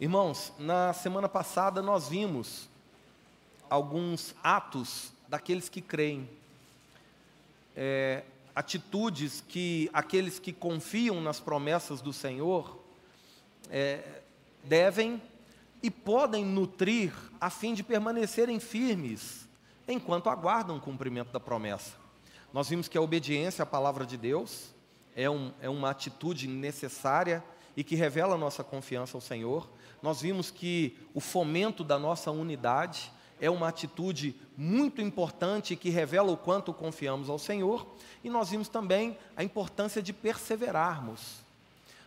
Irmãos, na semana passada nós vimos alguns atos daqueles que creem, é, atitudes que aqueles que confiam nas promessas do Senhor é, devem e podem nutrir a fim de permanecerem firmes enquanto aguardam o cumprimento da promessa. Nós vimos que a obediência à palavra de Deus é, um, é uma atitude necessária e que revela a nossa confiança ao Senhor. Nós vimos que o fomento da nossa unidade é uma atitude muito importante que revela o quanto confiamos ao Senhor. E nós vimos também a importância de perseverarmos,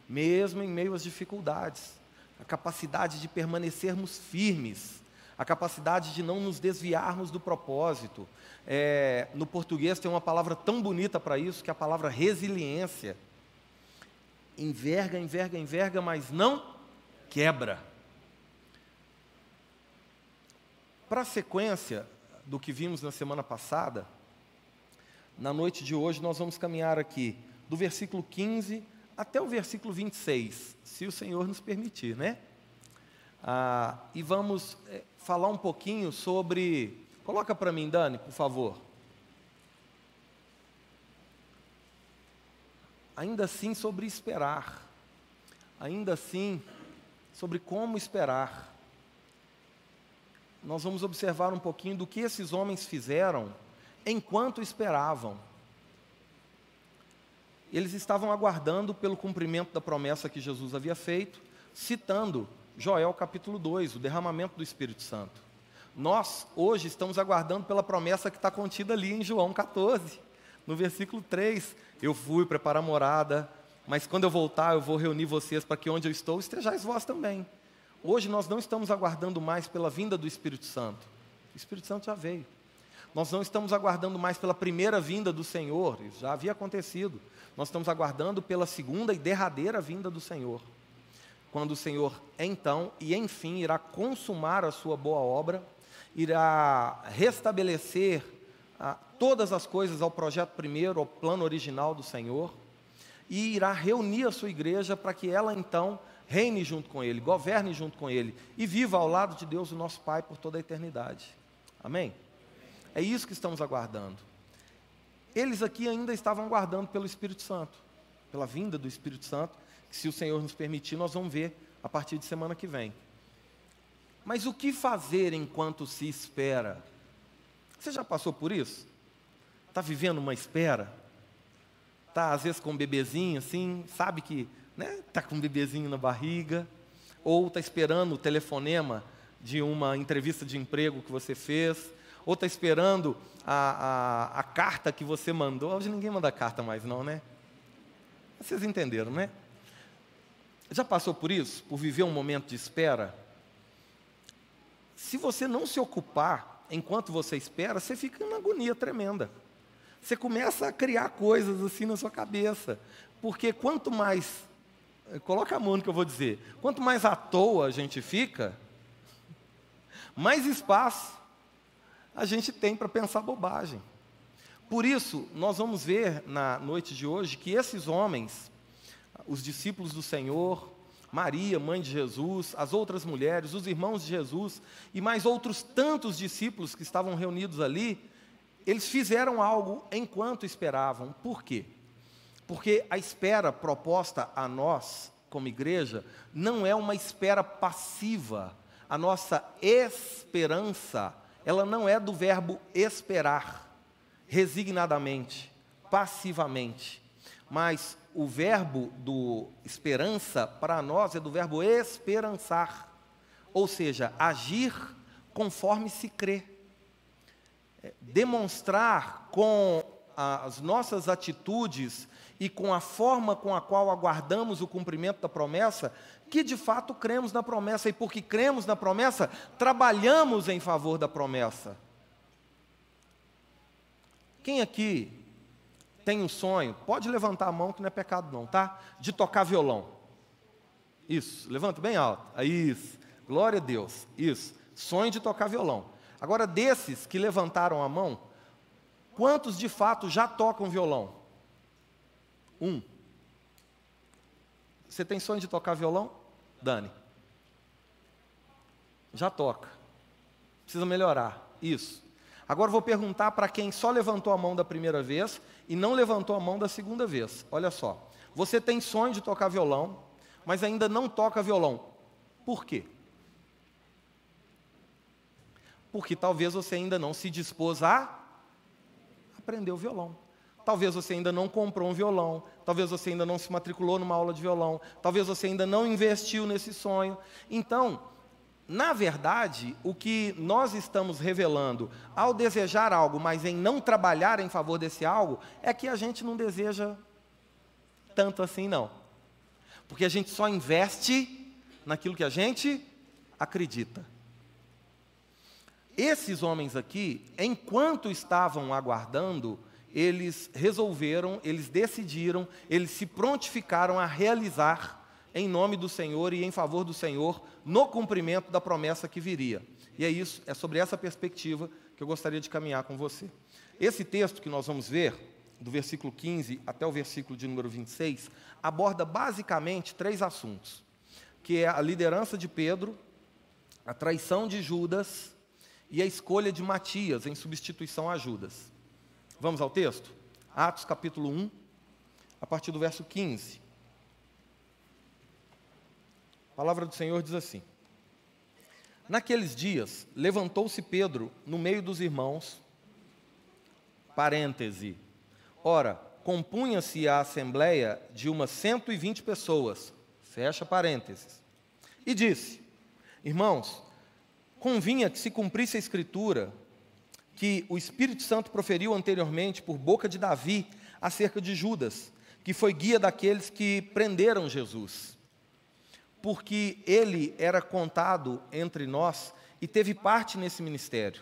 mesmo em meio às dificuldades, a capacidade de permanecermos firmes, a capacidade de não nos desviarmos do propósito. É, no português tem uma palavra tão bonita para isso, que é a palavra resiliência. Enverga, enverga, enverga, mas não quebra. Para a sequência do que vimos na semana passada, na noite de hoje nós vamos caminhar aqui do versículo 15 até o versículo 26, se o Senhor nos permitir, né? Ah, e vamos é, falar um pouquinho sobre. Coloca para mim, Dani, por favor. Ainda assim, sobre esperar. Ainda assim, sobre como esperar nós vamos observar um pouquinho do que esses homens fizeram enquanto esperavam. Eles estavam aguardando pelo cumprimento da promessa que Jesus havia feito, citando Joel capítulo 2, o derramamento do Espírito Santo. Nós, hoje, estamos aguardando pela promessa que está contida ali em João 14, no versículo 3. Eu fui preparar morada, mas quando eu voltar, eu vou reunir vocês para que onde eu estou estejais vós também. Hoje nós não estamos aguardando mais pela vinda do Espírito Santo. O Espírito Santo já veio. Nós não estamos aguardando mais pela primeira vinda do Senhor, isso já havia acontecido. Nós estamos aguardando pela segunda e derradeira vinda do Senhor. Quando o Senhor, então e enfim, irá consumar a sua boa obra, irá restabelecer ah, todas as coisas ao projeto primeiro, ao plano original do Senhor, e irá reunir a sua igreja para que ela então reine junto com Ele, governe junto com Ele e viva ao lado de Deus, o nosso Pai, por toda a eternidade. Amém? É isso que estamos aguardando. Eles aqui ainda estavam aguardando pelo Espírito Santo, pela vinda do Espírito Santo, que se o Senhor nos permitir, nós vamos ver a partir de semana que vem. Mas o que fazer enquanto se espera? Você já passou por isso? Está vivendo uma espera? Está às vezes com um bebezinho assim, sabe que né? Tá com um bebezinho na barriga, ou está esperando o telefonema de uma entrevista de emprego que você fez, ou está esperando a, a, a, carta que você mandou. Hoje ninguém manda carta mais, não, né? Vocês entenderam, né? Já passou por isso? Por viver um momento de espera? Se você não se ocupar enquanto você espera, você fica em uma agonia tremenda. Você começa a criar coisas assim na sua cabeça. Porque quanto mais coloca a mão no que eu vou dizer. Quanto mais à toa a gente fica, mais espaço a gente tem para pensar bobagem. Por isso, nós vamos ver na noite de hoje que esses homens, os discípulos do Senhor, Maria, mãe de Jesus, as outras mulheres, os irmãos de Jesus e mais outros tantos discípulos que estavam reunidos ali, eles fizeram algo enquanto esperavam. Por quê? Porque a espera proposta a nós, como igreja, não é uma espera passiva. A nossa esperança, ela não é do verbo esperar, resignadamente, passivamente. Mas o verbo do esperança, para nós, é do verbo esperançar. Ou seja, agir conforme se crê. É, demonstrar com as nossas atitudes e com a forma com a qual aguardamos o cumprimento da promessa, que de fato cremos na promessa, e porque cremos na promessa, trabalhamos em favor da promessa. Quem aqui tem um sonho, pode levantar a mão que não é pecado não, tá? De tocar violão. Isso, levanta bem alto. Isso, glória a Deus. Isso, sonho de tocar violão. Agora, desses que levantaram a mão, quantos de fato já tocam violão? Um. Você tem sonho de tocar violão? Dani. Já toca. Precisa melhorar. Isso. Agora vou perguntar para quem só levantou a mão da primeira vez e não levantou a mão da segunda vez. Olha só. Você tem sonho de tocar violão, mas ainda não toca violão. Por quê? Porque talvez você ainda não se dispôs a aprender o violão. Talvez você ainda não comprou um violão, talvez você ainda não se matriculou numa aula de violão, talvez você ainda não investiu nesse sonho. Então, na verdade, o que nós estamos revelando ao desejar algo, mas em não trabalhar em favor desse algo, é que a gente não deseja tanto assim, não. Porque a gente só investe naquilo que a gente acredita. Esses homens aqui, enquanto estavam aguardando, eles resolveram, eles decidiram, eles se prontificaram a realizar em nome do Senhor e em favor do Senhor no cumprimento da promessa que viria. E é isso, é sobre essa perspectiva que eu gostaria de caminhar com você. Esse texto que nós vamos ver, do versículo 15 até o versículo de número 26, aborda basicamente três assuntos, que é a liderança de Pedro, a traição de Judas e a escolha de Matias em substituição a Judas. Vamos ao texto? Atos capítulo 1, a partir do verso 15. A palavra do Senhor diz assim: Naqueles dias, levantou-se Pedro no meio dos irmãos, parêntese, ora, compunha-se a assembleia de umas 120 pessoas, fecha parênteses, e disse: Irmãos, convinha que se cumprisse a escritura que o Espírito Santo proferiu anteriormente por boca de Davi acerca de Judas, que foi guia daqueles que prenderam Jesus. Porque ele era contado entre nós e teve parte nesse ministério.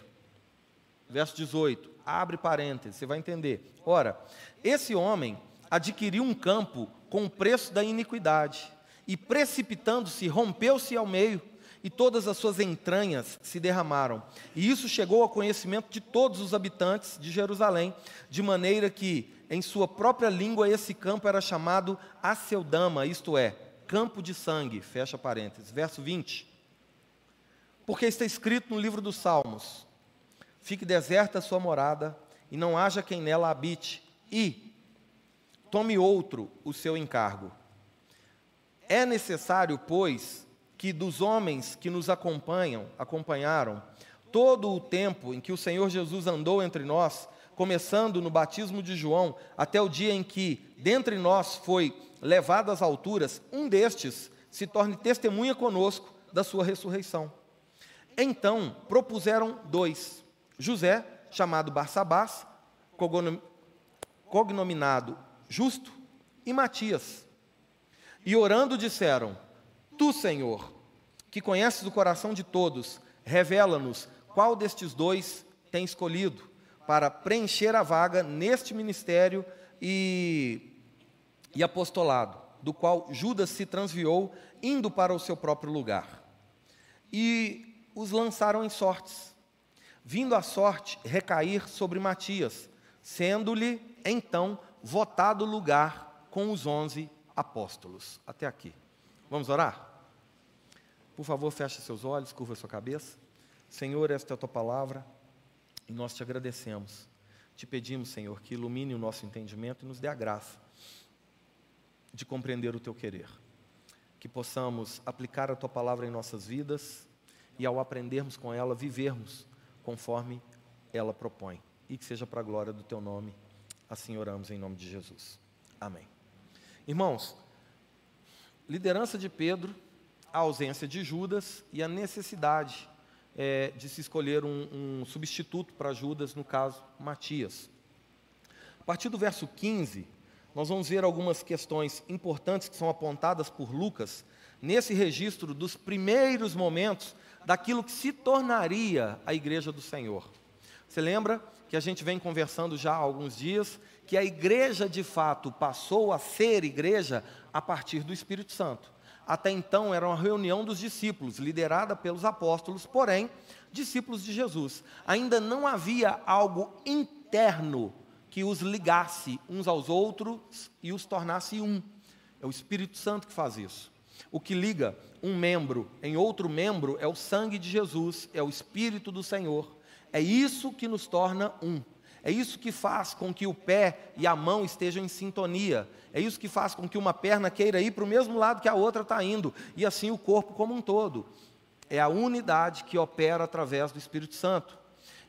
Verso 18, abre parênteses, você vai entender. Ora, esse homem adquiriu um campo com o preço da iniquidade, e precipitando-se, rompeu-se ao meio e todas as suas entranhas se derramaram. E isso chegou ao conhecimento de todos os habitantes de Jerusalém, de maneira que, em sua própria língua, esse campo era chamado Aceldama, isto é, campo de sangue. Fecha parênteses. Verso 20. Porque está escrito no livro dos Salmos: Fique deserta a sua morada, e não haja quem nela habite, e tome outro o seu encargo. É necessário, pois, que dos homens que nos acompanham, acompanharam, todo o tempo em que o Senhor Jesus andou entre nós, começando no batismo de João, até o dia em que dentre nós foi levado às alturas, um destes se torne testemunha conosco da sua ressurreição. Então propuseram dois: José, chamado Barsabás, cognominado Justo, e Matias. E orando disseram: Tu, Senhor, que conheces o coração de todos, revela-nos qual destes dois tem escolhido para preencher a vaga neste ministério e, e apostolado, do qual Judas se transviou, indo para o seu próprio lugar. E os lançaram em sortes, vindo a sorte recair sobre Matias, sendo-lhe então votado lugar com os onze apóstolos. Até aqui. Vamos orar? Por favor, feche seus olhos, curva sua cabeça. Senhor, esta é a tua palavra e nós te agradecemos. Te pedimos, Senhor, que ilumine o nosso entendimento e nos dê a graça de compreender o teu querer. Que possamos aplicar a tua palavra em nossas vidas e, ao aprendermos com ela, vivermos conforme ela propõe. E que seja para a glória do teu nome. Assim oramos em nome de Jesus. Amém. Irmãos, liderança de Pedro a ausência de Judas e a necessidade é, de se escolher um, um substituto para Judas, no caso, Matias. A partir do verso 15, nós vamos ver algumas questões importantes que são apontadas por Lucas nesse registro dos primeiros momentos daquilo que se tornaria a igreja do Senhor. Você lembra que a gente vem conversando já há alguns dias que a igreja de fato passou a ser igreja a partir do Espírito Santo. Até então era uma reunião dos discípulos, liderada pelos apóstolos, porém, discípulos de Jesus. Ainda não havia algo interno que os ligasse uns aos outros e os tornasse um. É o Espírito Santo que faz isso. O que liga um membro em outro membro é o sangue de Jesus, é o Espírito do Senhor. É isso que nos torna um. É isso que faz com que o pé e a mão estejam em sintonia. É isso que faz com que uma perna queira ir para o mesmo lado que a outra está indo. E assim o corpo como um todo. É a unidade que opera através do Espírito Santo.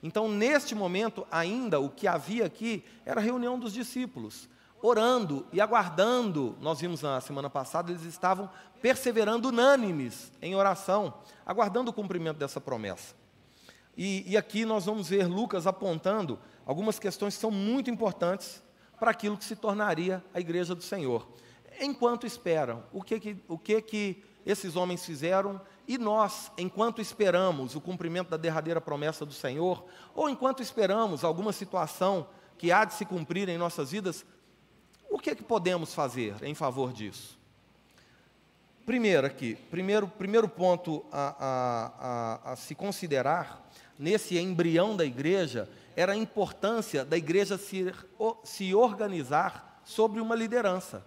Então, neste momento, ainda o que havia aqui era a reunião dos discípulos, orando e aguardando. Nós vimos na semana passada, eles estavam perseverando unânimes em oração, aguardando o cumprimento dessa promessa. E, e aqui nós vamos ver Lucas apontando algumas questões que são muito importantes para aquilo que se tornaria a igreja do Senhor. Enquanto esperam, o que que, o que, que esses homens fizeram e nós, enquanto esperamos o cumprimento da derradeira promessa do Senhor, ou enquanto esperamos alguma situação que há de se cumprir em nossas vidas, o que, que podemos fazer em favor disso? Primeiro aqui, primeiro, primeiro ponto a, a, a, a se considerar nesse embrião da igreja era a importância da igreja se, se organizar sobre uma liderança.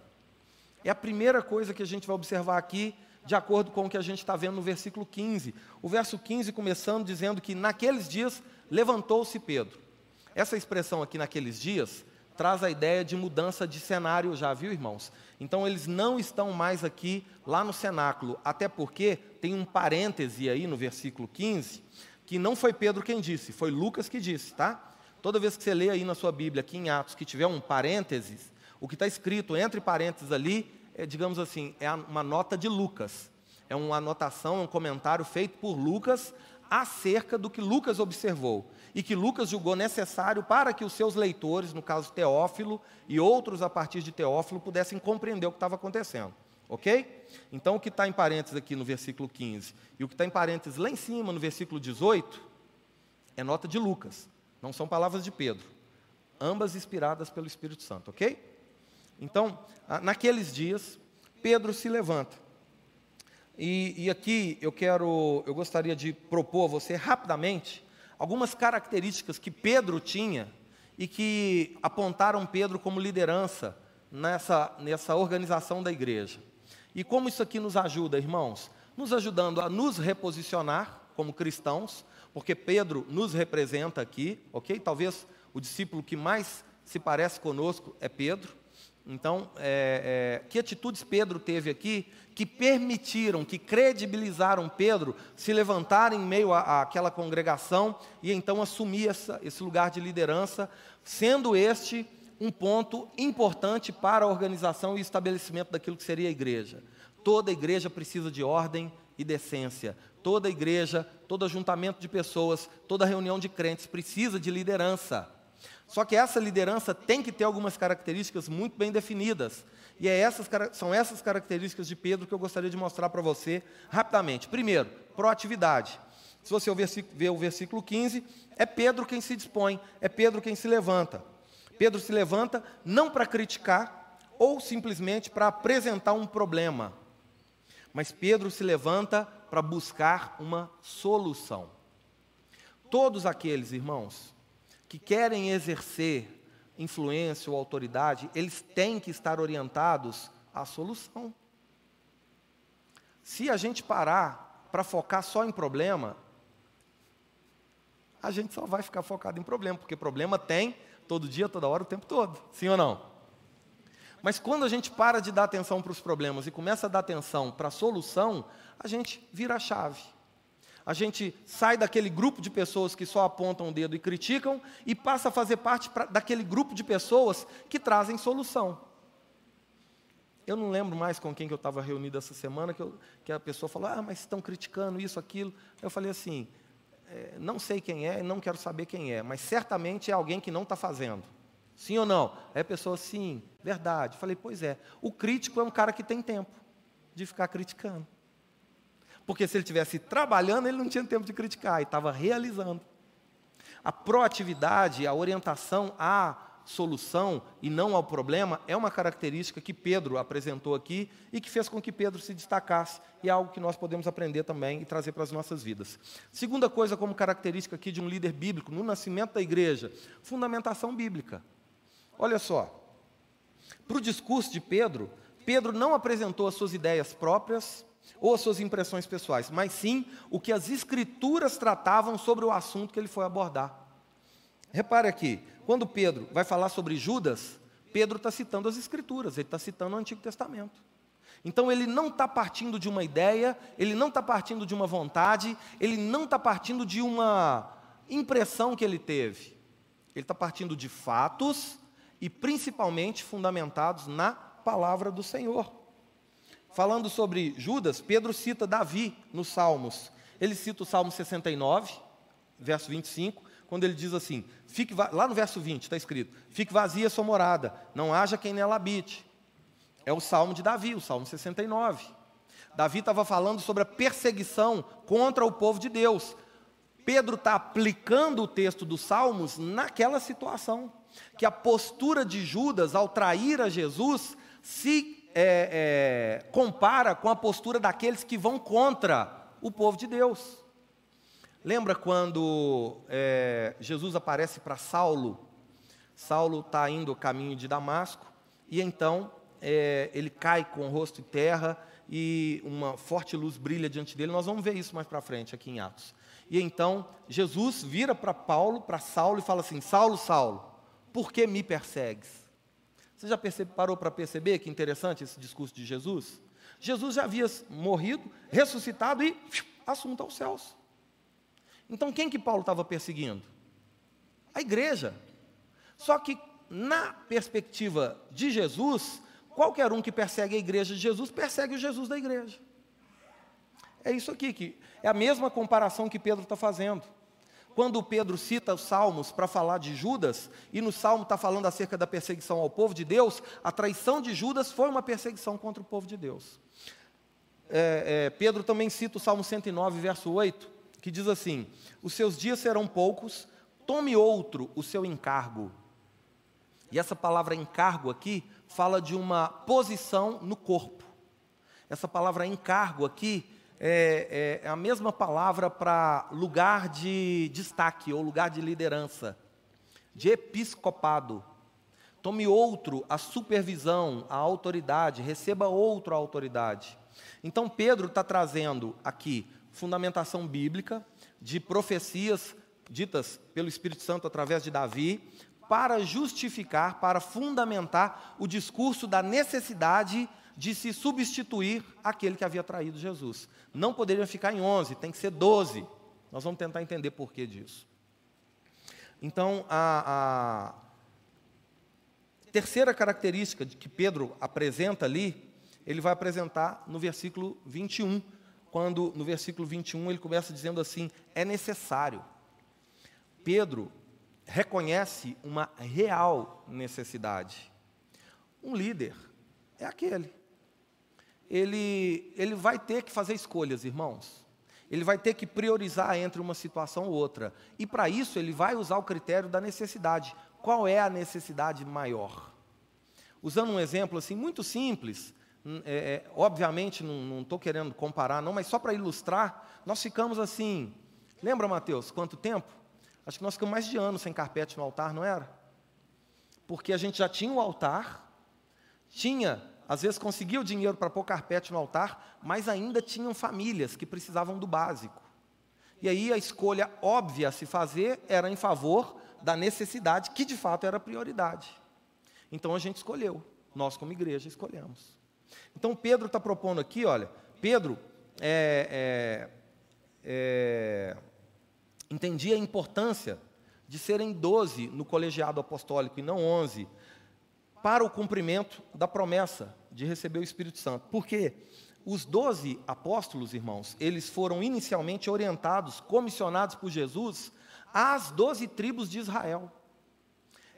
É a primeira coisa que a gente vai observar aqui, de acordo com o que a gente está vendo no versículo 15. O verso 15 começando dizendo que naqueles dias levantou-se Pedro. Essa expressão aqui, naqueles dias, traz a ideia de mudança de cenário, já viu, irmãos? Então eles não estão mais aqui lá no cenáculo, até porque tem um parêntese aí no versículo 15, que não foi Pedro quem disse, foi Lucas que disse, tá? Toda vez que você lê aí na sua Bíblia, aqui em Atos, que tiver um parênteses, o que está escrito entre parênteses ali, é, digamos assim, é uma nota de Lucas. É uma anotação, é um comentário feito por Lucas acerca do que Lucas observou e que Lucas julgou necessário para que os seus leitores, no caso Teófilo e outros a partir de Teófilo, pudessem compreender o que estava acontecendo. Ok? Então, o que está em parênteses aqui no versículo 15 e o que está em parênteses lá em cima no versículo 18 é nota de Lucas, não são palavras de Pedro, ambas inspiradas pelo Espírito Santo, ok? Então, naqueles dias, Pedro se levanta. E, e aqui eu quero, eu gostaria de propor a você rapidamente algumas características que Pedro tinha e que apontaram Pedro como liderança nessa, nessa organização da igreja. E como isso aqui nos ajuda, irmãos? Nos ajudando a nos reposicionar como cristãos, porque Pedro nos representa aqui, ok? Talvez o discípulo que mais se parece conosco é Pedro. Então, é, é, que atitudes Pedro teve aqui que permitiram, que credibilizaram Pedro se levantar em meio àquela congregação e então assumir essa, esse lugar de liderança, sendo este um ponto importante para a organização e estabelecimento daquilo que seria a igreja. Toda igreja precisa de ordem e decência. Toda igreja, todo ajuntamento de pessoas, toda reunião de crentes precisa de liderança. Só que essa liderança tem que ter algumas características muito bem definidas. E é essas, são essas características de Pedro que eu gostaria de mostrar para você rapidamente. Primeiro, proatividade. Se você ver o versículo 15, é Pedro quem se dispõe, é Pedro quem se levanta. Pedro se levanta não para criticar ou simplesmente para apresentar um problema, mas Pedro se levanta para buscar uma solução. Todos aqueles, irmãos, que querem exercer influência ou autoridade, eles têm que estar orientados à solução. Se a gente parar para focar só em problema, a gente só vai ficar focado em problema, porque problema tem todo dia, toda hora, o tempo todo. Sim ou não? Mas quando a gente para de dar atenção para os problemas e começa a dar atenção para a solução, a gente vira a chave. A gente sai daquele grupo de pessoas que só apontam o dedo e criticam e passa a fazer parte pra, daquele grupo de pessoas que trazem solução. Eu não lembro mais com quem que eu estava reunido essa semana, que, eu, que a pessoa falou, ah, mas estão criticando isso, aquilo. Eu falei assim, é, não sei quem é, não quero saber quem é, mas certamente é alguém que não está fazendo. Sim ou não? Aí a pessoa, sim, verdade. Falei, pois é. O crítico é um cara que tem tempo de ficar criticando. Porque se ele estivesse trabalhando, ele não tinha tempo de criticar, e estava realizando. A proatividade, a orientação à solução e não ao problema é uma característica que Pedro apresentou aqui e que fez com que Pedro se destacasse, e é algo que nós podemos aprender também e trazer para as nossas vidas. Segunda coisa, como característica aqui de um líder bíblico, no nascimento da igreja, fundamentação bíblica. Olha só, para o discurso de Pedro, Pedro não apresentou as suas ideias próprias ou as suas impressões pessoais, mas sim o que as escrituras tratavam sobre o assunto que ele foi abordar. Repare aqui, quando Pedro vai falar sobre Judas, Pedro está citando as escrituras, ele está citando o Antigo Testamento. Então ele não está partindo de uma ideia, ele não está partindo de uma vontade, ele não está partindo de uma impressão que ele teve. Ele está partindo de fatos e principalmente fundamentados na palavra do Senhor. Falando sobre Judas, Pedro cita Davi nos Salmos. Ele cita o Salmo 69, verso 25, quando ele diz assim: fique lá no verso 20 está escrito: Fique vazia sua morada, não haja quem nela habite. É o salmo de Davi, o salmo 69. Davi estava falando sobre a perseguição contra o povo de Deus. Pedro está aplicando o texto dos salmos naquela situação, que a postura de Judas ao trair a Jesus se é, é, compara com a postura daqueles que vão contra o povo de Deus. Lembra quando é, Jesus aparece para Saulo? Saulo está indo o caminho de Damasco e então é, ele cai com o rosto em terra e uma forte luz brilha diante dele. Nós vamos ver isso mais para frente aqui em Atos. E então Jesus vira para Paulo, para Saulo e fala assim: Saulo, Saulo, por que me persegues? Você já percebe, parou para perceber que interessante esse discurso de Jesus? Jesus já havia morrido, ressuscitado e assunto aos céus. Então quem que Paulo estava perseguindo? A igreja. Só que na perspectiva de Jesus, qualquer um que persegue a igreja de Jesus persegue o Jesus da igreja. É isso aqui que é a mesma comparação que Pedro está fazendo. Quando Pedro cita os Salmos para falar de Judas, e no Salmo está falando acerca da perseguição ao povo de Deus, a traição de Judas foi uma perseguição contra o povo de Deus. É, é, Pedro também cita o Salmo 109, verso 8, que diz assim: Os seus dias serão poucos, tome outro o seu encargo. E essa palavra encargo aqui fala de uma posição no corpo. Essa palavra encargo aqui é, é, é a mesma palavra para lugar de destaque ou lugar de liderança, de episcopado. Tome outro a supervisão, a autoridade, receba outro a autoridade. Então Pedro está trazendo aqui fundamentação bíblica de profecias ditas pelo Espírito Santo através de Davi, para justificar, para fundamentar o discurso da necessidade de se substituir aquele que havia traído Jesus. Não poderia ficar em 11, tem que ser 12. Nós vamos tentar entender por que disso. Então, a, a terceira característica que Pedro apresenta ali, ele vai apresentar no versículo 21, quando no versículo 21 ele começa dizendo assim: é necessário. Pedro reconhece uma real necessidade. Um líder é aquele. Ele, ele vai ter que fazer escolhas, irmãos. Ele vai ter que priorizar entre uma situação ou outra. E para isso ele vai usar o critério da necessidade. Qual é a necessidade maior? Usando um exemplo assim muito simples, Hum, é, é, obviamente não estou querendo comparar, não, mas só para ilustrar, nós ficamos assim. Lembra, Mateus, quanto tempo? Acho que nós ficamos mais de ano sem carpete no altar, não era? Porque a gente já tinha o altar, tinha, às vezes conseguia o dinheiro para pôr carpete no altar, mas ainda tinham famílias que precisavam do básico. E aí a escolha óbvia a se fazer era em favor da necessidade, que de fato era prioridade. Então a gente escolheu, nós como igreja escolhemos. Então Pedro está propondo aqui, olha, Pedro é, é, é, entendia a importância de serem doze no colegiado apostólico e não onze, para o cumprimento da promessa de receber o Espírito Santo. Porque os doze apóstolos, irmãos, eles foram inicialmente orientados, comissionados por Jesus às doze tribos de Israel.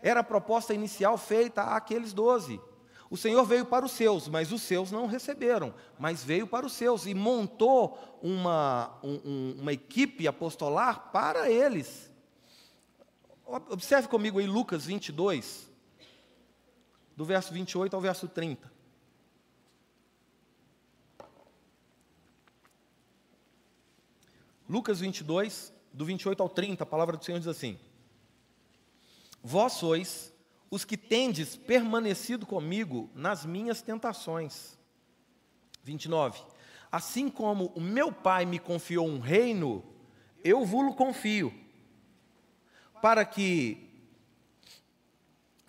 Era a proposta inicial feita àqueles doze. O Senhor veio para os seus, mas os seus não receberam, mas veio para os seus e montou uma, um, uma equipe apostolar para eles. Observe comigo aí Lucas 22, do verso 28 ao verso 30. Lucas 22, do 28 ao 30, a palavra do Senhor diz assim: Vós sois os que tendes permanecido comigo nas minhas tentações. 29. Assim como o meu pai me confiou um reino, eu vos confio, para que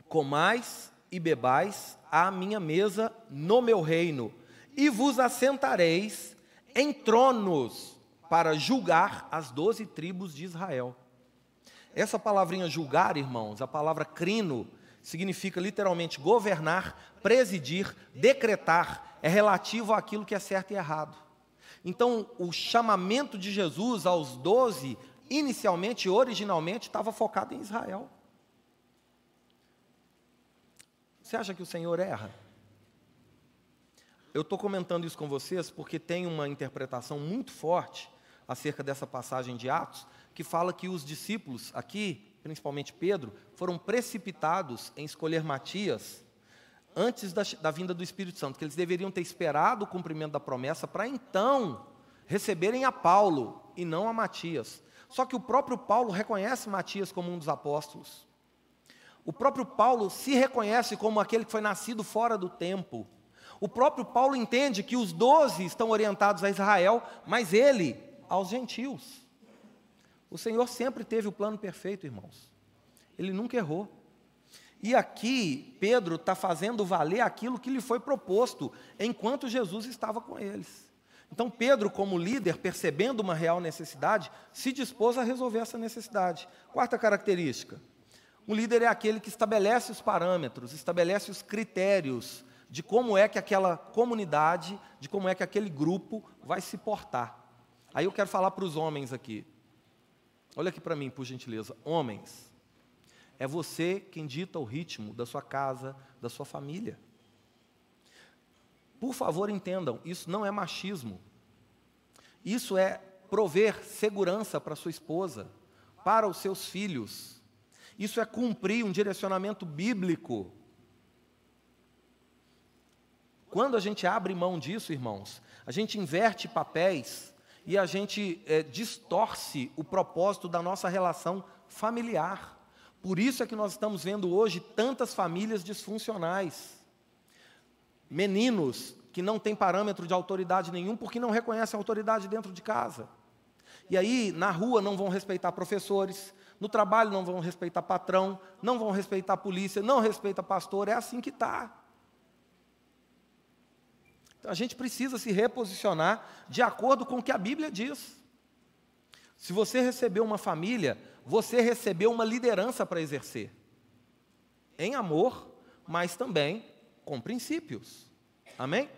comais e bebais à minha mesa no meu reino, e vos assentareis em tronos para julgar as doze tribos de Israel. Essa palavrinha julgar, irmãos, a palavra crino, significa literalmente governar, presidir, decretar, é relativo àquilo que é certo e errado. Então, o chamamento de Jesus aos doze, inicialmente, originalmente, estava focado em Israel. Você acha que o Senhor erra? Eu estou comentando isso com vocês porque tem uma interpretação muito forte acerca dessa passagem de Atos, que fala que os discípulos aqui, principalmente Pedro, foram precipitados em escolher Matias antes da, da vinda do Espírito Santo, que eles deveriam ter esperado o cumprimento da promessa para então receberem a Paulo e não a Matias. Só que o próprio Paulo reconhece Matias como um dos apóstolos. O próprio Paulo se reconhece como aquele que foi nascido fora do tempo. O próprio Paulo entende que os doze estão orientados a Israel, mas ele aos gentios. O Senhor sempre teve o plano perfeito, irmãos. Ele nunca errou. E aqui, Pedro está fazendo valer aquilo que lhe foi proposto, enquanto Jesus estava com eles. Então, Pedro, como líder, percebendo uma real necessidade, se dispôs a resolver essa necessidade. Quarta característica: um líder é aquele que estabelece os parâmetros, estabelece os critérios de como é que aquela comunidade, de como é que aquele grupo vai se portar. Aí eu quero falar para os homens aqui. Olha aqui para mim, por gentileza. Homens, é você quem dita o ritmo da sua casa, da sua família. Por favor, entendam, isso não é machismo. Isso é prover segurança para sua esposa, para os seus filhos isso é cumprir um direcionamento bíblico. Quando a gente abre mão disso, irmãos, a gente inverte papéis e a gente é, distorce o propósito da nossa relação familiar. Por isso é que nós estamos vendo hoje tantas famílias disfuncionais. Meninos que não têm parâmetro de autoridade nenhum porque não reconhecem a autoridade dentro de casa. E aí, na rua, não vão respeitar professores, no trabalho não vão respeitar patrão, não vão respeitar polícia, não respeita pastor, é assim que está. Então a gente precisa se reposicionar de acordo com o que a Bíblia diz. Se você recebeu uma família, você recebeu uma liderança para exercer. Em amor, mas também com princípios. Amém?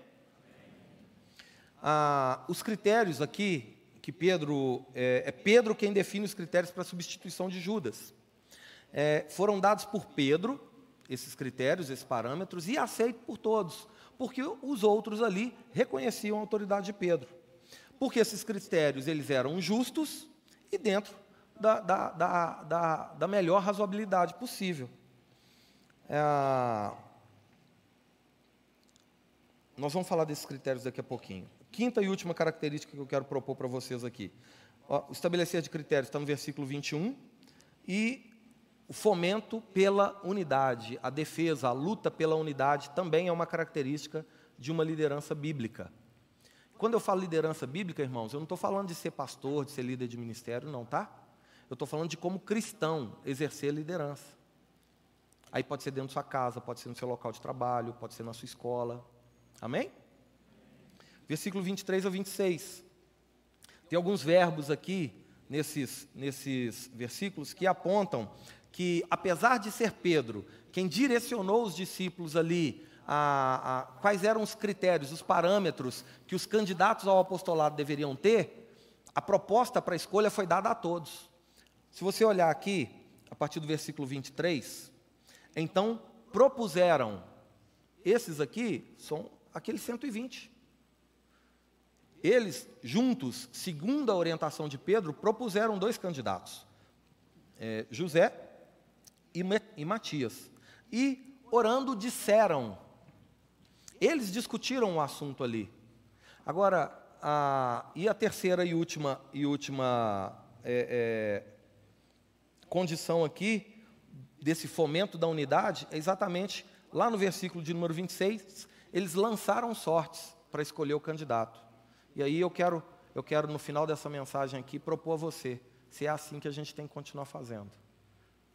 Ah, os critérios aqui que Pedro é, é Pedro quem define os critérios para a substituição de Judas. É, foram dados por Pedro esses critérios, esses parâmetros e aceitos por todos, porque os outros ali reconheciam a autoridade de Pedro, porque esses critérios eles eram justos e dentro da, da, da, da, da melhor razoabilidade possível. É, nós vamos falar desses critérios daqui a pouquinho. Quinta e última característica que eu quero propor para vocês aqui. Ó, estabelecer de critérios está no versículo 21. E o fomento pela unidade, a defesa, a luta pela unidade também é uma característica de uma liderança bíblica. Quando eu falo liderança bíblica, irmãos, eu não estou falando de ser pastor, de ser líder de ministério, não, tá? Eu estou falando de como cristão exercer liderança. Aí pode ser dentro da sua casa, pode ser no seu local de trabalho, pode ser na sua escola. Amém? versículo 23 ao 26. Tem alguns verbos aqui, nesses, nesses versículos, que apontam que, apesar de ser Pedro quem direcionou os discípulos ali a, a, quais eram os critérios, os parâmetros que os candidatos ao apostolado deveriam ter, a proposta para a escolha foi dada a todos. Se você olhar aqui, a partir do versículo 23, então propuseram, esses aqui são aqueles 120. Eles, juntos, segundo a orientação de Pedro, propuseram dois candidatos, é, José e, e Matias. E, orando, disseram. Eles discutiram o assunto ali. Agora, a, e a terceira e última, e última é, é, condição aqui desse fomento da unidade é exatamente lá no versículo de número 26, eles lançaram sortes para escolher o candidato. E aí eu quero, eu quero no final dessa mensagem aqui propor a você se é assim que a gente tem que continuar fazendo.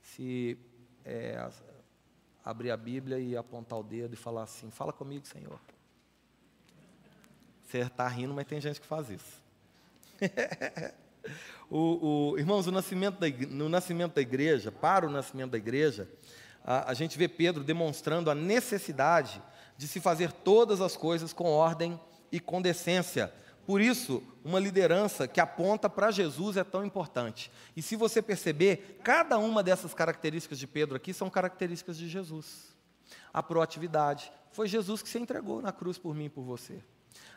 Se é, abrir a Bíblia e apontar o dedo e falar assim: Fala comigo, Senhor. Você está rindo, mas tem gente que faz isso. o, o, irmãos, o nascimento da, no nascimento da igreja, para o nascimento da igreja, a, a gente vê Pedro demonstrando a necessidade de se fazer todas as coisas com ordem e com decência. Por isso, uma liderança que aponta para Jesus é tão importante. E se você perceber, cada uma dessas características de Pedro aqui são características de Jesus. A proatividade. Foi Jesus que se entregou na cruz por mim e por você.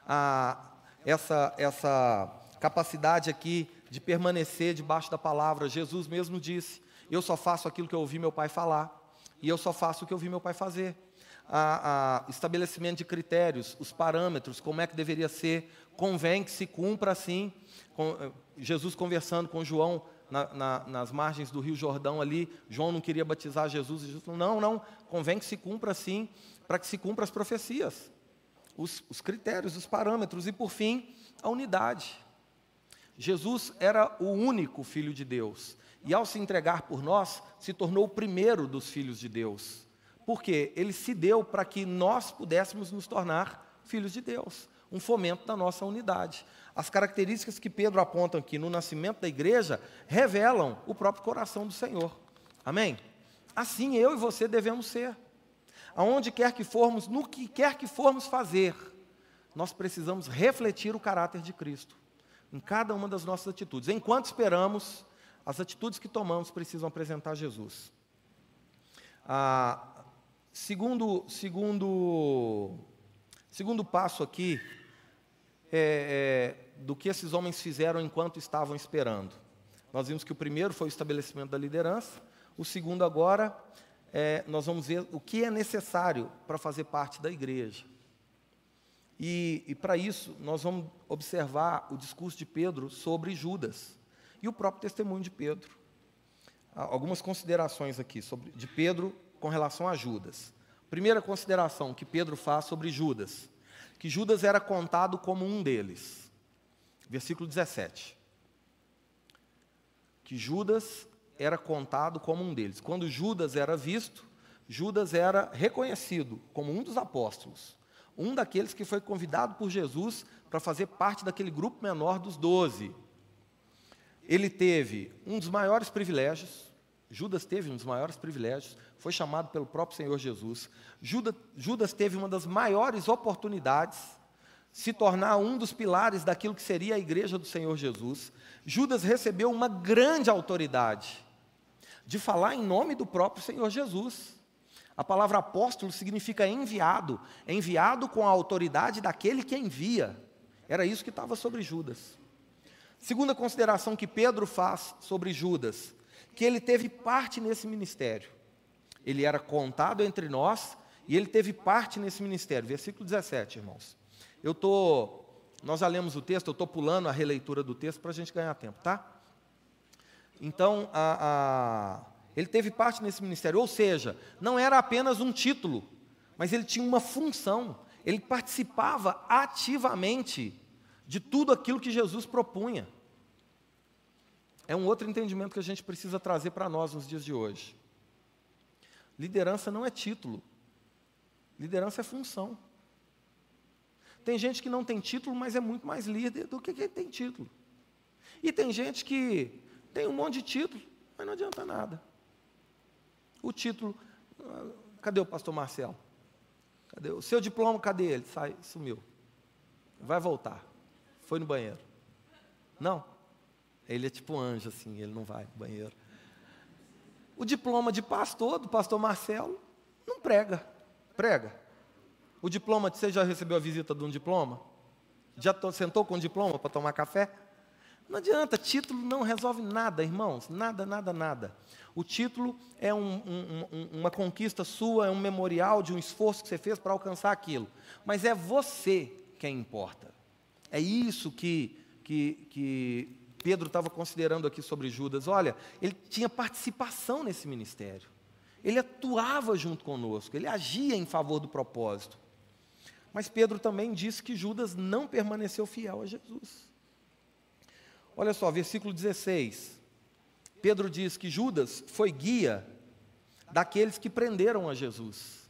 A, essa, essa capacidade aqui de permanecer debaixo da palavra. Jesus mesmo disse: Eu só faço aquilo que eu ouvi meu pai falar, e eu só faço o que eu ouvi meu pai fazer a, a estabelecimento de critérios, os parâmetros, como é que deveria ser, convém que se cumpra assim. Com, eh, Jesus conversando com João na, na, nas margens do Rio Jordão ali, João não queria batizar Jesus, Jesus falou, não, não, convém que se cumpra assim, para que se cumpra as profecias, os, os critérios, os parâmetros, e por fim, a unidade. Jesus era o único Filho de Deus, e ao se entregar por nós, se tornou o primeiro dos filhos de Deus porque ele se deu para que nós pudéssemos nos tornar filhos de Deus, um fomento da nossa unidade. As características que Pedro aponta aqui no nascimento da igreja revelam o próprio coração do Senhor. Amém? Assim eu e você devemos ser. Aonde quer que formos, no que quer que formos fazer, nós precisamos refletir o caráter de Cristo em cada uma das nossas atitudes. Enquanto esperamos, as atitudes que tomamos precisam apresentar Jesus. Ah, Segundo, segundo, segundo passo aqui é, é, do que esses homens fizeram enquanto estavam esperando. Nós vimos que o primeiro foi o estabelecimento da liderança, o segundo agora é, nós vamos ver o que é necessário para fazer parte da igreja. E, e para isso, nós vamos observar o discurso de Pedro sobre Judas e o próprio testemunho de Pedro. Algumas considerações aqui sobre, de Pedro com relação a Judas. Primeira consideração que Pedro faz sobre Judas, que Judas era contado como um deles. Versículo 17. Que Judas era contado como um deles. Quando Judas era visto, Judas era reconhecido como um dos apóstolos, um daqueles que foi convidado por Jesus para fazer parte daquele grupo menor dos doze. Ele teve um dos maiores privilégios, Judas teve um dos maiores privilégios, foi chamado pelo próprio Senhor Jesus. Judas, Judas teve uma das maiores oportunidades, se tornar um dos pilares daquilo que seria a igreja do Senhor Jesus. Judas recebeu uma grande autoridade de falar em nome do próprio Senhor Jesus. A palavra apóstolo significa enviado, enviado com a autoridade daquele que envia. Era isso que estava sobre Judas. Segunda consideração que Pedro faz sobre Judas, que ele teve parte nesse ministério. Ele era contado entre nós e ele teve parte nesse ministério. Versículo 17, irmãos. Eu tô, nós já lemos o texto, eu estou pulando a releitura do texto para a gente ganhar tempo, tá? Então, a, a, ele teve parte nesse ministério, ou seja, não era apenas um título, mas ele tinha uma função. Ele participava ativamente de tudo aquilo que Jesus propunha é um outro entendimento que a gente precisa trazer para nós nos dias de hoje. Liderança não é título, liderança é função. Tem gente que não tem título, mas é muito mais líder do que quem tem título. E tem gente que tem um monte de título, mas não adianta nada. O título, cadê o pastor Marcelo? Cadê o seu diploma? Cadê ele? Sai, sumiu. Vai voltar. Foi no banheiro. Não. Ele é tipo anjo, assim, ele não vai no banheiro. O diploma de pastor, do pastor Marcelo, não prega. Prega. O diploma, você já recebeu a visita de um diploma? Já sentou com um diploma para tomar café? Não adianta, título não resolve nada, irmãos, nada, nada, nada. O título é um, um, um, uma conquista sua, é um memorial de um esforço que você fez para alcançar aquilo. Mas é você quem importa. É isso que, que, que Pedro estava considerando aqui sobre Judas. Olha, ele tinha participação nesse ministério. ele atuava junto conosco, ele agia em favor do propósito. Mas Pedro também disse que Judas não permaneceu fiel a Jesus. Olha só, versículo 16. Pedro diz que Judas foi guia daqueles que prenderam a Jesus.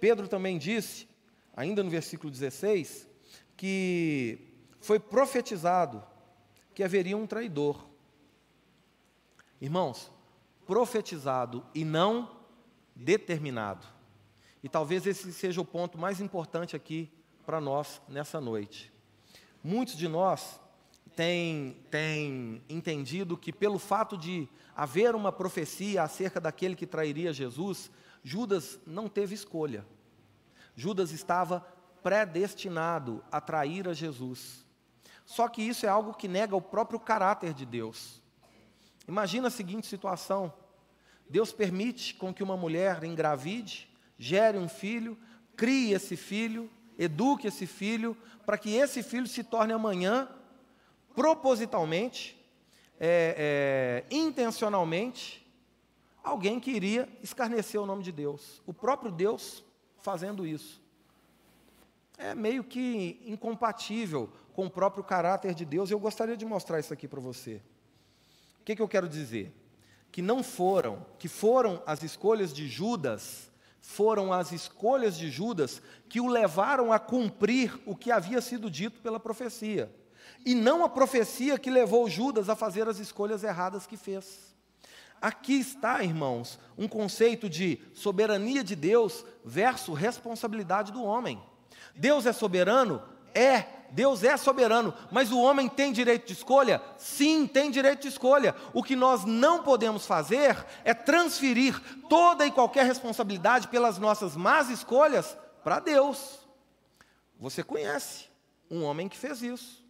Pedro também disse, ainda no versículo 16, que foi profetizado que haveria um traidor. Irmãos, profetizado e não determinado. E talvez esse seja o ponto mais importante aqui para nós nessa noite. Muitos de nós têm, têm entendido que, pelo fato de haver uma profecia acerca daquele que trairia Jesus, Judas não teve escolha. Judas estava predestinado a trair a Jesus. Só que isso é algo que nega o próprio caráter de Deus. Imagina a seguinte situação: Deus permite com que uma mulher engravide, gere um filho, crie esse filho, eduque esse filho, para que esse filho se torne amanhã, propositalmente, é, é, intencionalmente, alguém que iria escarnecer o nome de Deus. O próprio Deus fazendo isso. É meio que incompatível com o próprio caráter de Deus. Eu gostaria de mostrar isso aqui para você. O que, que eu quero dizer? Que não foram, que foram as escolhas de Judas foram as escolhas de Judas que o levaram a cumprir o que havia sido dito pela profecia, e não a profecia que levou Judas a fazer as escolhas erradas que fez. Aqui está, irmãos, um conceito de soberania de Deus versus responsabilidade do homem. Deus é soberano? É, Deus é soberano, mas o homem tem direito de escolha? Sim, tem direito de escolha. O que nós não podemos fazer é transferir toda e qualquer responsabilidade pelas nossas más escolhas para Deus. Você conhece um homem que fez isso.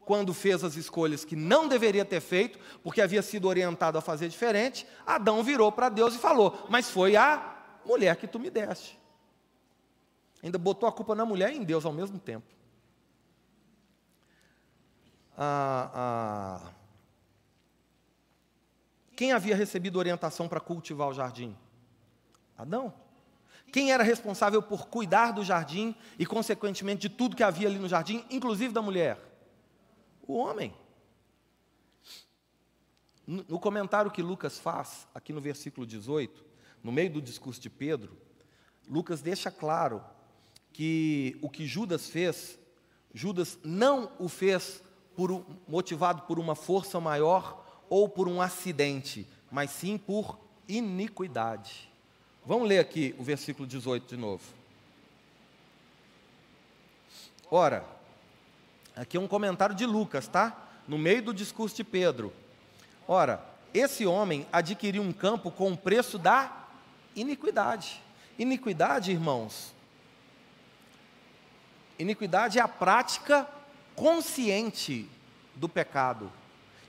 Quando fez as escolhas que não deveria ter feito, porque havia sido orientado a fazer diferente, Adão virou para Deus e falou: Mas foi a mulher que tu me deste. Ainda botou a culpa na mulher e em Deus ao mesmo tempo. Ah, ah, quem havia recebido orientação para cultivar o jardim? Adão. Quem era responsável por cuidar do jardim e, consequentemente, de tudo que havia ali no jardim, inclusive da mulher? O homem. No comentário que Lucas faz, aqui no versículo 18, no meio do discurso de Pedro, Lucas deixa claro que o que Judas fez, Judas não o fez por, motivado por uma força maior ou por um acidente, mas sim por iniquidade. Vamos ler aqui o versículo 18 de novo. Ora, aqui é um comentário de Lucas, tá? No meio do discurso de Pedro. Ora, esse homem adquiriu um campo com o preço da iniquidade. Iniquidade, irmãos, Iniquidade é a prática consciente do pecado.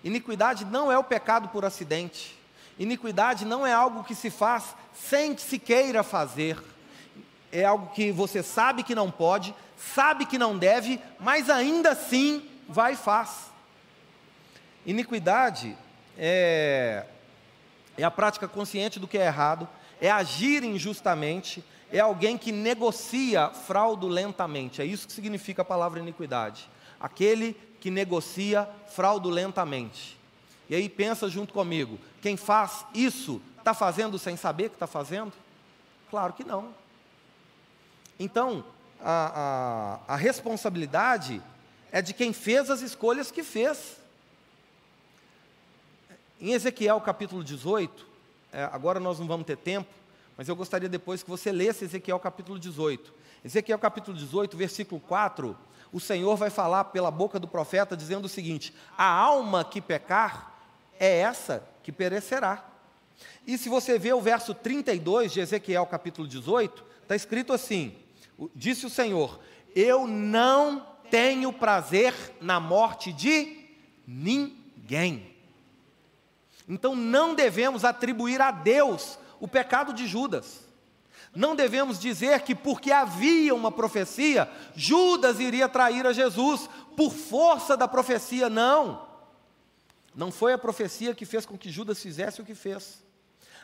Iniquidade não é o pecado por acidente. Iniquidade não é algo que se faz sem que se queira fazer. É algo que você sabe que não pode, sabe que não deve, mas ainda assim vai e faz. Iniquidade é, é a prática consciente do que é errado, é agir injustamente, é alguém que negocia fraudulentamente. É isso que significa a palavra iniquidade. Aquele que negocia fraudulentamente. E aí pensa junto comigo: quem faz isso está fazendo sem saber que está fazendo? Claro que não. Então, a, a, a, responsabilidade é de quem fez as escolhas que fez. Em Ezequiel capítulo 18, é, agora nós não vamos ter tempo, mas eu gostaria depois que você lesse Ezequiel capítulo 18. Ezequiel capítulo 18, versículo 4, o Senhor vai falar pela boca do profeta dizendo o seguinte: A alma que pecar é essa que perecerá. E se você vê o verso 32 de Ezequiel capítulo 18, está escrito assim: Disse o Senhor: Eu não tenho prazer na morte de ninguém. Então não devemos atribuir a Deus o pecado de Judas. Não devemos dizer que porque havia uma profecia, Judas iria trair a Jesus por força da profecia, não. Não foi a profecia que fez com que Judas fizesse o que fez.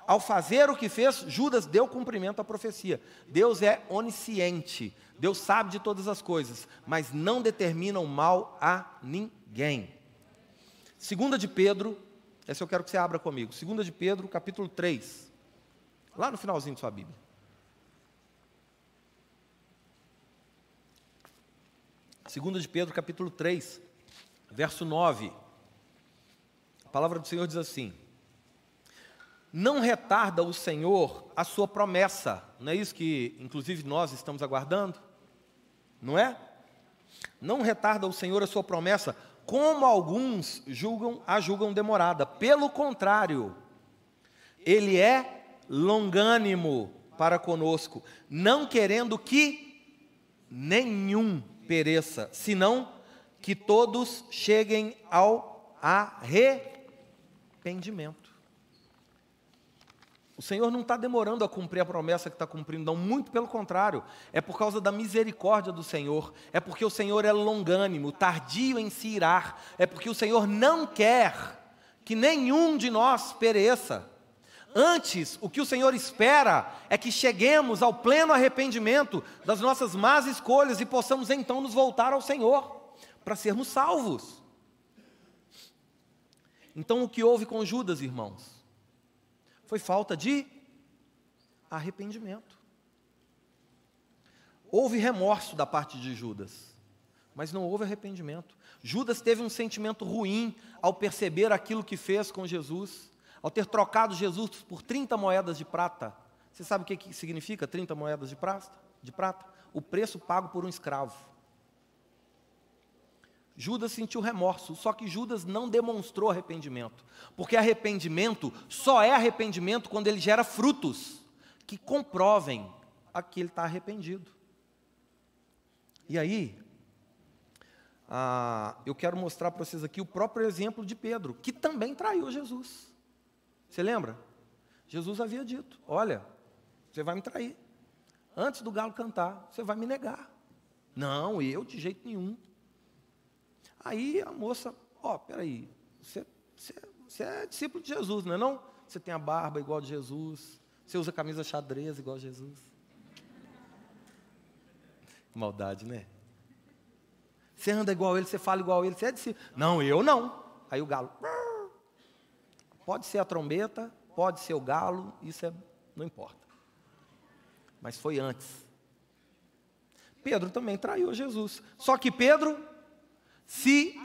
Ao fazer o que fez, Judas deu cumprimento à profecia. Deus é onisciente, Deus sabe de todas as coisas, mas não determina o mal a ninguém. Segunda de Pedro, essa eu quero que você abra comigo. Segunda de Pedro, capítulo 3. Lá no finalzinho de sua Bíblia. Segunda de Pedro, capítulo 3, verso 9. A palavra do Senhor diz assim: Não retarda o Senhor a sua promessa. Não é isso que, inclusive, nós estamos aguardando? Não é? Não retarda o Senhor a sua promessa, como alguns julgam, a julgam demorada. Pelo contrário, Ele é longânimo para conosco, não querendo que nenhum pereça, senão que todos cheguem ao arrependimento. O Senhor não está demorando a cumprir a promessa que está cumprindo, não, muito pelo contrário. É por causa da misericórdia do Senhor, é porque o Senhor é longânimo, tardio em se irar, é porque o Senhor não quer que nenhum de nós pereça. Antes, o que o Senhor espera é que cheguemos ao pleno arrependimento das nossas más escolhas e possamos então nos voltar ao Senhor para sermos salvos. Então, o que houve com Judas, irmãos? Foi falta de arrependimento. Houve remorso da parte de Judas, mas não houve arrependimento. Judas teve um sentimento ruim ao perceber aquilo que fez com Jesus, ao ter trocado Jesus por 30 moedas de prata. Você sabe o que significa 30 moedas de prata? De prata? O preço pago por um escravo. Judas sentiu remorso, só que Judas não demonstrou arrependimento, porque arrependimento só é arrependimento quando ele gera frutos que comprovem a que ele está arrependido. E aí, ah, eu quero mostrar para vocês aqui o próprio exemplo de Pedro, que também traiu Jesus. Você lembra? Jesus havia dito: Olha, você vai me trair. Antes do galo cantar, você vai me negar. Não, eu de jeito nenhum. Aí a moça, ó, oh, peraí, você, você, você é discípulo de Jesus, não é não? Você tem a barba igual a de Jesus, você usa camisa xadrez igual a Jesus. Maldade, né? Você anda igual a ele, você fala igual a ele, você é discípulo. Não, eu não. Aí o galo. Pode ser a trombeta, pode ser o galo, isso é, não importa. Mas foi antes. Pedro também traiu Jesus. Só que Pedro se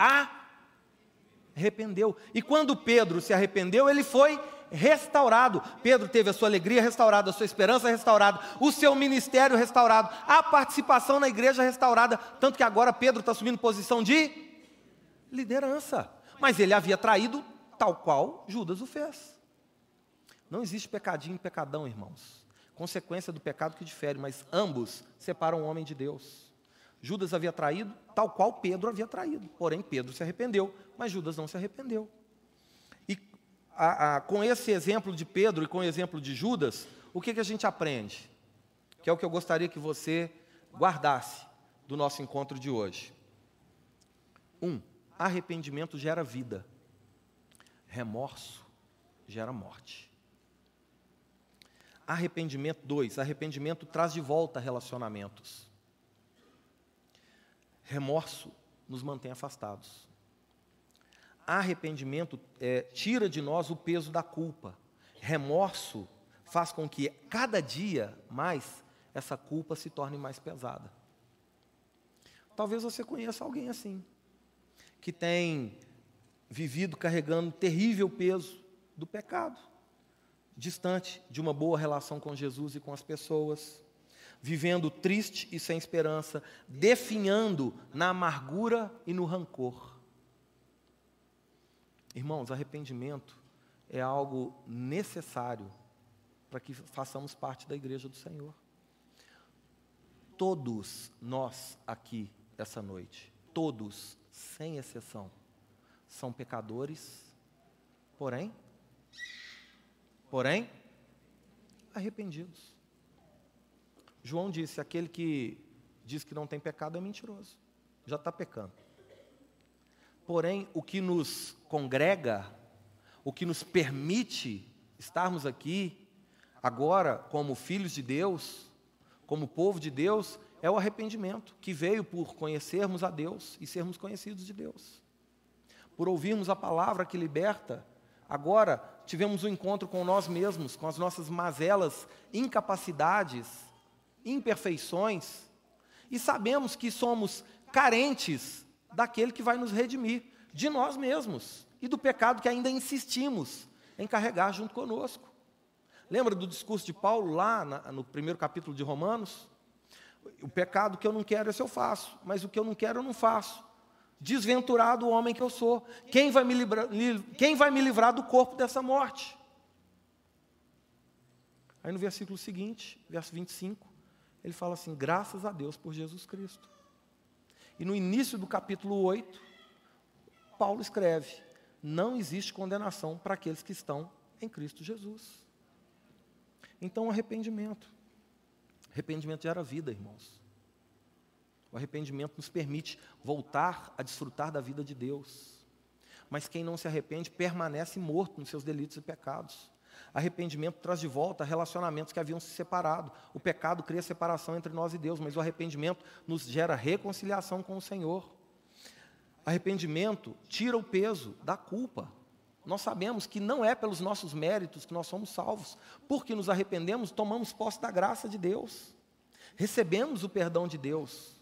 arrependeu. E quando Pedro se arrependeu, ele foi restaurado. Pedro teve a sua alegria restaurada, a sua esperança restaurada, o seu ministério restaurado, a participação na igreja restaurada. Tanto que agora Pedro está assumindo posição de liderança. Mas ele havia traído tal qual Judas o fez. Não existe pecadinho e pecadão, irmãos. Consequência do pecado que difere, mas ambos separam o homem de Deus. Judas havia traído, tal qual Pedro havia traído. Porém, Pedro se arrependeu, mas Judas não se arrependeu. E a, a, com esse exemplo de Pedro e com o exemplo de Judas, o que, que a gente aprende? Que é o que eu gostaria que você guardasse do nosso encontro de hoje. Um, arrependimento gera vida, remorso gera morte. Arrependimento, dois, arrependimento traz de volta relacionamentos. Remorso nos mantém afastados. Arrependimento é, tira de nós o peso da culpa. Remorso faz com que cada dia mais essa culpa se torne mais pesada. Talvez você conheça alguém assim, que tem vivido carregando terrível peso do pecado, distante de uma boa relação com Jesus e com as pessoas vivendo triste e sem esperança, definhando na amargura e no rancor. Irmãos, arrependimento é algo necessário para que façamos parte da igreja do Senhor. Todos nós aqui essa noite, todos, sem exceção, são pecadores, porém, porém, arrependidos. João disse: aquele que diz que não tem pecado é mentiroso, já está pecando. Porém, o que nos congrega, o que nos permite estarmos aqui agora como filhos de Deus, como povo de Deus, é o arrependimento que veio por conhecermos a Deus e sermos conhecidos de Deus. Por ouvirmos a palavra que liberta, agora tivemos um encontro com nós mesmos, com as nossas mazelas, incapacidades, imperfeições, e sabemos que somos carentes daquele que vai nos redimir, de nós mesmos e do pecado que ainda insistimos em carregar junto conosco. Lembra do discurso de Paulo lá na, no primeiro capítulo de Romanos? O pecado que eu não quero, esse eu faço, mas o que eu não quero, eu não faço. Desventurado o homem que eu sou. Quem vai me livrar, quem vai me livrar do corpo dessa morte? Aí no versículo seguinte, verso 25, ele fala assim: graças a Deus por Jesus Cristo. E no início do capítulo 8, Paulo escreve: não existe condenação para aqueles que estão em Cristo Jesus. Então, arrependimento. Arrependimento gera vida, irmãos. O arrependimento nos permite voltar a desfrutar da vida de Deus. Mas quem não se arrepende permanece morto nos seus delitos e pecados. Arrependimento traz de volta relacionamentos que haviam se separado. O pecado cria separação entre nós e Deus, mas o arrependimento nos gera reconciliação com o Senhor. Arrependimento tira o peso da culpa. Nós sabemos que não é pelos nossos méritos que nós somos salvos. Porque nos arrependemos, tomamos posse da graça de Deus. Recebemos o perdão de Deus.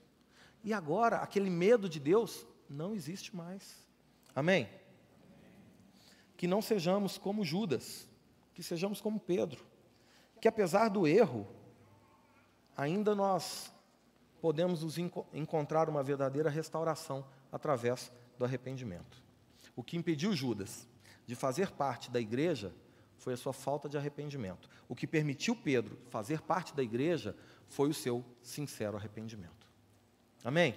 E agora, aquele medo de Deus não existe mais. Amém? Que não sejamos como Judas, que sejamos como Pedro, que apesar do erro, ainda nós podemos nos enco encontrar uma verdadeira restauração através do arrependimento. O que impediu Judas de fazer parte da igreja foi a sua falta de arrependimento. O que permitiu Pedro fazer parte da igreja foi o seu sincero arrependimento. Amém?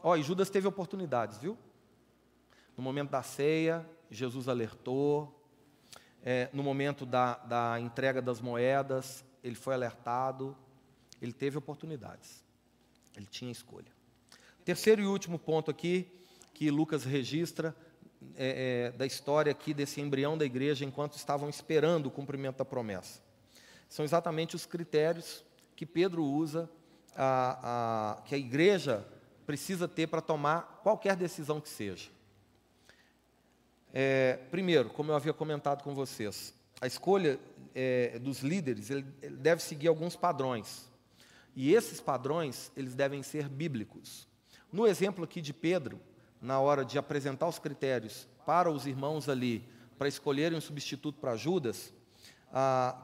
Ó, e Judas teve oportunidades, viu? No momento da ceia, Jesus alertou, é, no momento da, da entrega das moedas, ele foi alertado, ele teve oportunidades, ele tinha escolha. Terceiro e último ponto aqui, que Lucas registra, é, é, da história aqui desse embrião da igreja enquanto estavam esperando o cumprimento da promessa. São exatamente os critérios que Pedro usa, a, a, que a igreja precisa ter para tomar qualquer decisão que seja. É, primeiro, como eu havia comentado com vocês, a escolha é, dos líderes ele, ele deve seguir alguns padrões. E esses padrões, eles devem ser bíblicos. No exemplo aqui de Pedro, na hora de apresentar os critérios para os irmãos ali, para escolherem um substituto para Judas,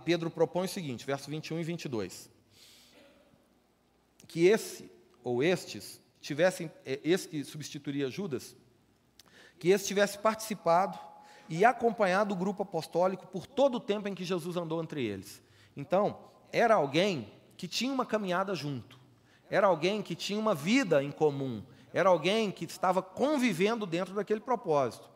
Pedro propõe o seguinte, versos 21 e 22. Que esse, ou estes, tivessem, é, esse que substituiria Judas, que esse tivesse participado e acompanhado o grupo apostólico por todo o tempo em que Jesus andou entre eles. Então, era alguém que tinha uma caminhada junto, era alguém que tinha uma vida em comum, era alguém que estava convivendo dentro daquele propósito.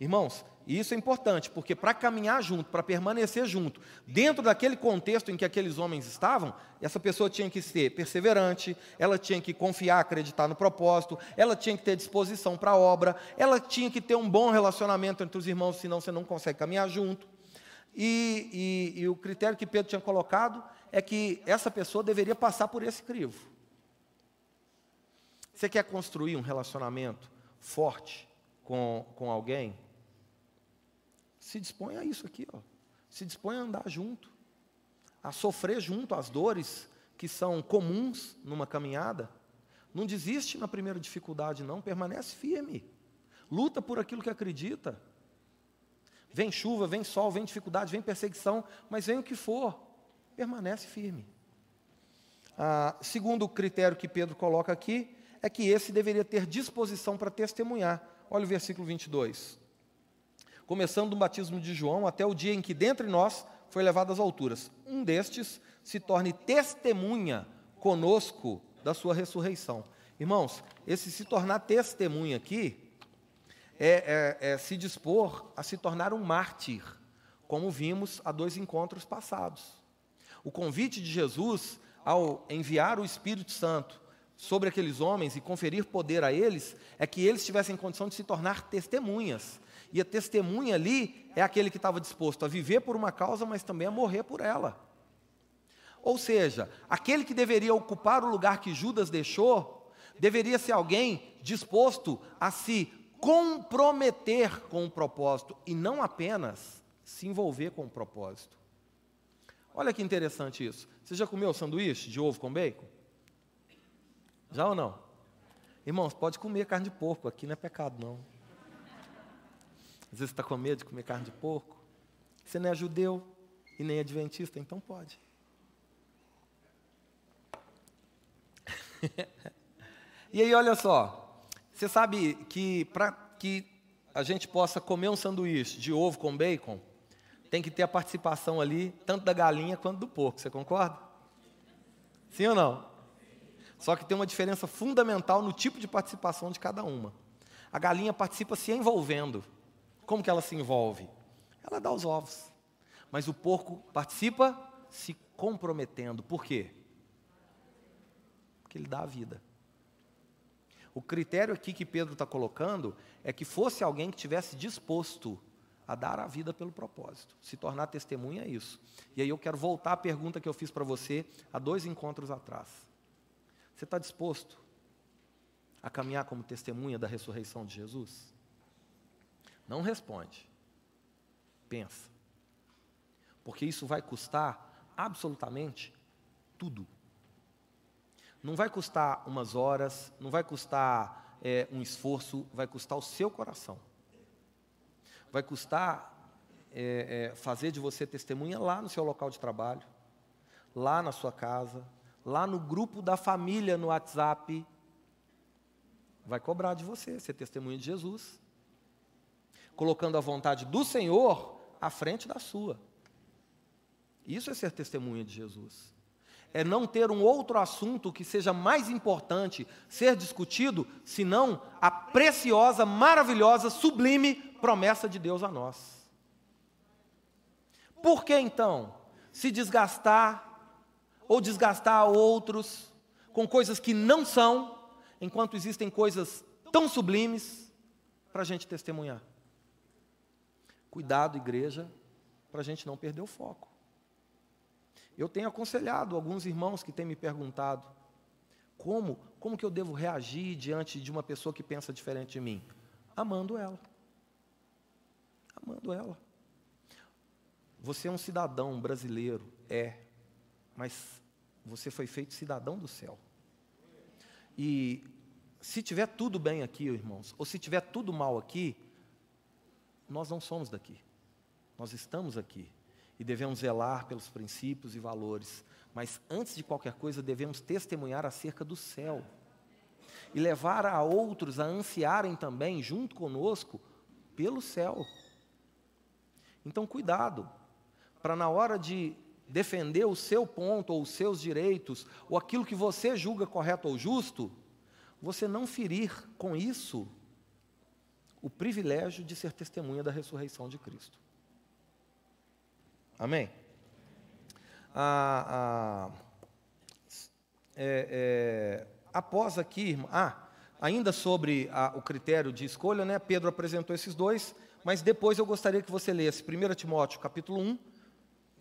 Irmãos, isso é importante, porque para caminhar junto, para permanecer junto, dentro daquele contexto em que aqueles homens estavam, essa pessoa tinha que ser perseverante, ela tinha que confiar, acreditar no propósito, ela tinha que ter disposição para a obra, ela tinha que ter um bom relacionamento entre os irmãos, senão você não consegue caminhar junto. E, e, e o critério que Pedro tinha colocado é que essa pessoa deveria passar por esse crivo. Você quer construir um relacionamento forte com, com alguém? Se dispõe a isso aqui, ó. se dispõe a andar junto, a sofrer junto as dores que são comuns numa caminhada. Não desiste na primeira dificuldade, não, permanece firme. Luta por aquilo que acredita. Vem chuva, vem sol, vem dificuldade, vem perseguição, mas vem o que for, permanece firme. Ah, segundo critério que Pedro coloca aqui, é que esse deveria ter disposição para testemunhar. Olha o versículo 22. Começando do batismo de João até o dia em que dentre nós foi levado às alturas. Um destes se torne testemunha conosco da sua ressurreição. Irmãos, esse se tornar testemunha aqui é, é, é se dispor a se tornar um mártir, como vimos há dois encontros passados. O convite de Jesus ao enviar o Espírito Santo sobre aqueles homens e conferir poder a eles é que eles tivessem condição de se tornar testemunhas. E a testemunha ali é aquele que estava disposto a viver por uma causa, mas também a morrer por ela. Ou seja, aquele que deveria ocupar o lugar que Judas deixou, deveria ser alguém disposto a se comprometer com o propósito e não apenas se envolver com o propósito. Olha que interessante isso. Você já comeu sanduíche de ovo com bacon? Já ou não? Irmãos, pode comer carne de porco, aqui não é pecado não. Às vezes você está com medo de comer carne de porco. Você não é judeu e nem adventista, então pode. e aí, olha só. Você sabe que para que a gente possa comer um sanduíche de ovo com bacon, tem que ter a participação ali, tanto da galinha quanto do porco. Você concorda? Sim ou não? Só que tem uma diferença fundamental no tipo de participação de cada uma. A galinha participa se envolvendo. Como que ela se envolve? Ela dá os ovos. Mas o porco participa se comprometendo. Por quê? Porque ele dá a vida. O critério aqui que Pedro está colocando é que fosse alguém que tivesse disposto a dar a vida pelo propósito. Se tornar testemunha é isso. E aí eu quero voltar à pergunta que eu fiz para você há dois encontros atrás. Você está disposto a caminhar como testemunha da ressurreição de Jesus? Não responde. Pensa. Porque isso vai custar absolutamente tudo. Não vai custar umas horas, não vai custar é, um esforço, vai custar o seu coração. Vai custar é, é, fazer de você testemunha lá no seu local de trabalho, lá na sua casa, lá no grupo da família no WhatsApp. Vai cobrar de você ser testemunha de Jesus colocando a vontade do Senhor à frente da sua. Isso é ser testemunha de Jesus. É não ter um outro assunto que seja mais importante ser discutido, senão a preciosa, maravilhosa, sublime promessa de Deus a nós. Por que então se desgastar ou desgastar outros com coisas que não são, enquanto existem coisas tão sublimes para a gente testemunhar? Cuidado, igreja, para a gente não perder o foco. Eu tenho aconselhado alguns irmãos que têm me perguntado como, como que eu devo reagir diante de uma pessoa que pensa diferente de mim? Amando ela. Amando ela. Você é um cidadão brasileiro, é, mas você foi feito cidadão do céu. E se tiver tudo bem aqui, irmãos, ou se tiver tudo mal aqui, nós não somos daqui. Nós estamos aqui e devemos zelar pelos princípios e valores, mas antes de qualquer coisa devemos testemunhar acerca do céu e levar a outros a ansiarem também, junto conosco, pelo céu. Então, cuidado, para na hora de defender o seu ponto ou os seus direitos, ou aquilo que você julga correto ou justo, você não ferir com isso o privilégio de ser testemunha da ressurreição de Cristo. Amém? Ah, ah, é, é, após aqui, ah, ainda sobre o critério de escolha, né, Pedro apresentou esses dois, mas depois eu gostaria que você lesse 1 Timóteo capítulo 1,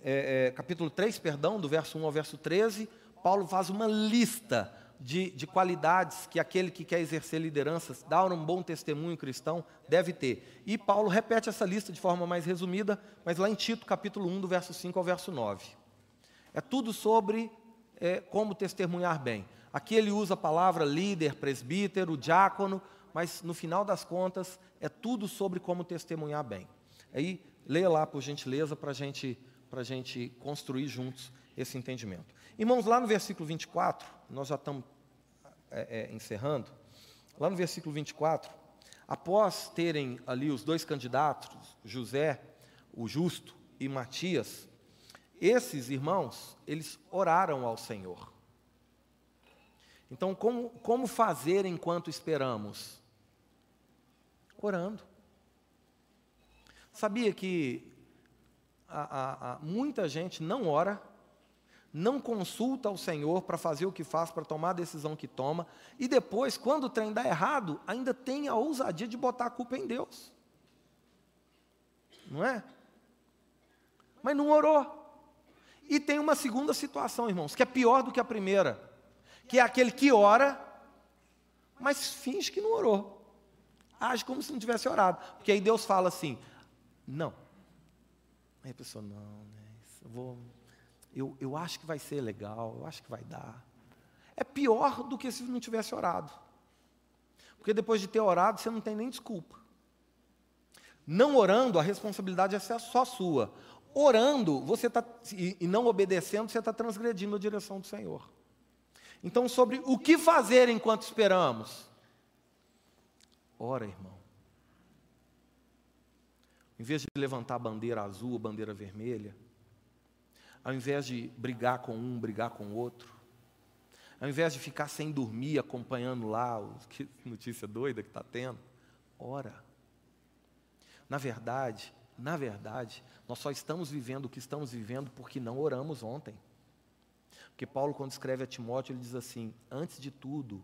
é, é, capítulo 3, perdão, do verso 1 ao verso 13, Paulo faz uma lista de, de qualidades que aquele que quer exercer lideranças, dar um bom testemunho cristão, deve ter. E Paulo repete essa lista de forma mais resumida, mas lá em Tito, capítulo 1, do verso 5 ao verso 9. É tudo sobre é, como testemunhar bem. Aqui ele usa a palavra líder, presbítero, diácono, mas no final das contas é tudo sobre como testemunhar bem. Aí, leia lá, por gentileza, para gente, a gente construir juntos esse entendimento. Irmãos, lá no versículo 24, nós já estamos é, é, encerrando, lá no versículo 24, após terem ali os dois candidatos, José, o justo, e Matias, esses irmãos, eles oraram ao Senhor. Então, como, como fazer enquanto esperamos? Orando. Sabia que a, a, a, muita gente não ora não consulta o Senhor para fazer o que faz, para tomar a decisão que toma, e depois, quando o trem dá errado, ainda tem a ousadia de botar a culpa em Deus. Não é? Mas não orou. E tem uma segunda situação, irmãos, que é pior do que a primeira, que é aquele que ora, mas finge que não orou. Age como se não tivesse orado. Porque aí Deus fala assim: não. Aí a pessoa, não, né, eu vou eu, eu acho que vai ser legal, eu acho que vai dar. É pior do que se não tivesse orado. Porque depois de ter orado, você não tem nem desculpa. Não orando, a responsabilidade é só sua. Orando, você tá, e, e não obedecendo, você está transgredindo a direção do Senhor. Então, sobre o que fazer enquanto esperamos? Ora, irmão. Em vez de levantar a bandeira azul, a bandeira vermelha, ao invés de brigar com um, brigar com o outro, ao invés de ficar sem dormir acompanhando lá, que notícia doida que está tendo, ora. Na verdade, na verdade, nós só estamos vivendo o que estamos vivendo porque não oramos ontem. Porque Paulo, quando escreve a Timóteo, ele diz assim: antes de tudo,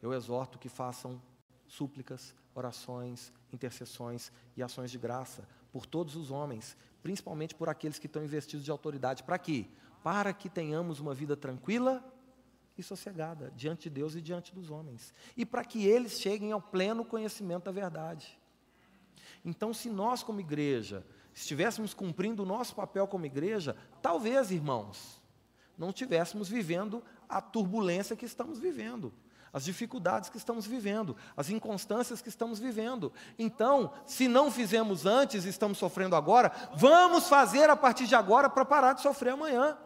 eu exorto que façam súplicas, orações, intercessões e ações de graça por todos os homens, principalmente por aqueles que estão investidos de autoridade. Para quê? Para que tenhamos uma vida tranquila e sossegada diante de Deus e diante dos homens. E para que eles cheguem ao pleno conhecimento da verdade. Então, se nós, como igreja, estivéssemos cumprindo o nosso papel como igreja, talvez, irmãos, não estivéssemos vivendo a turbulência que estamos vivendo as dificuldades que estamos vivendo, as inconstâncias que estamos vivendo. Então, se não fizemos antes e estamos sofrendo agora, vamos fazer a partir de agora para parar de sofrer amanhã.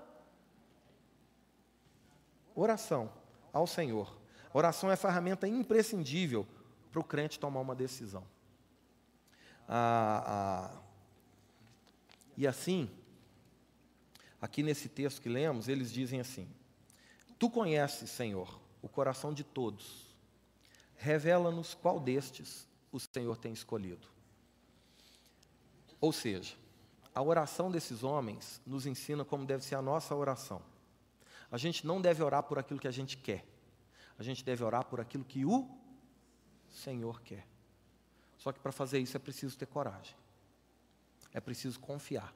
Oração ao Senhor. Oração é ferramenta imprescindível para o crente tomar uma decisão. Ah, ah, e assim, aqui nesse texto que lemos, eles dizem assim: Tu conheces, Senhor, o coração de todos. Revela-nos qual destes o Senhor tem escolhido. Ou seja, a oração desses homens nos ensina como deve ser a nossa oração. A gente não deve orar por aquilo que a gente quer. A gente deve orar por aquilo que o Senhor quer. Só que para fazer isso é preciso ter coragem. É preciso confiar.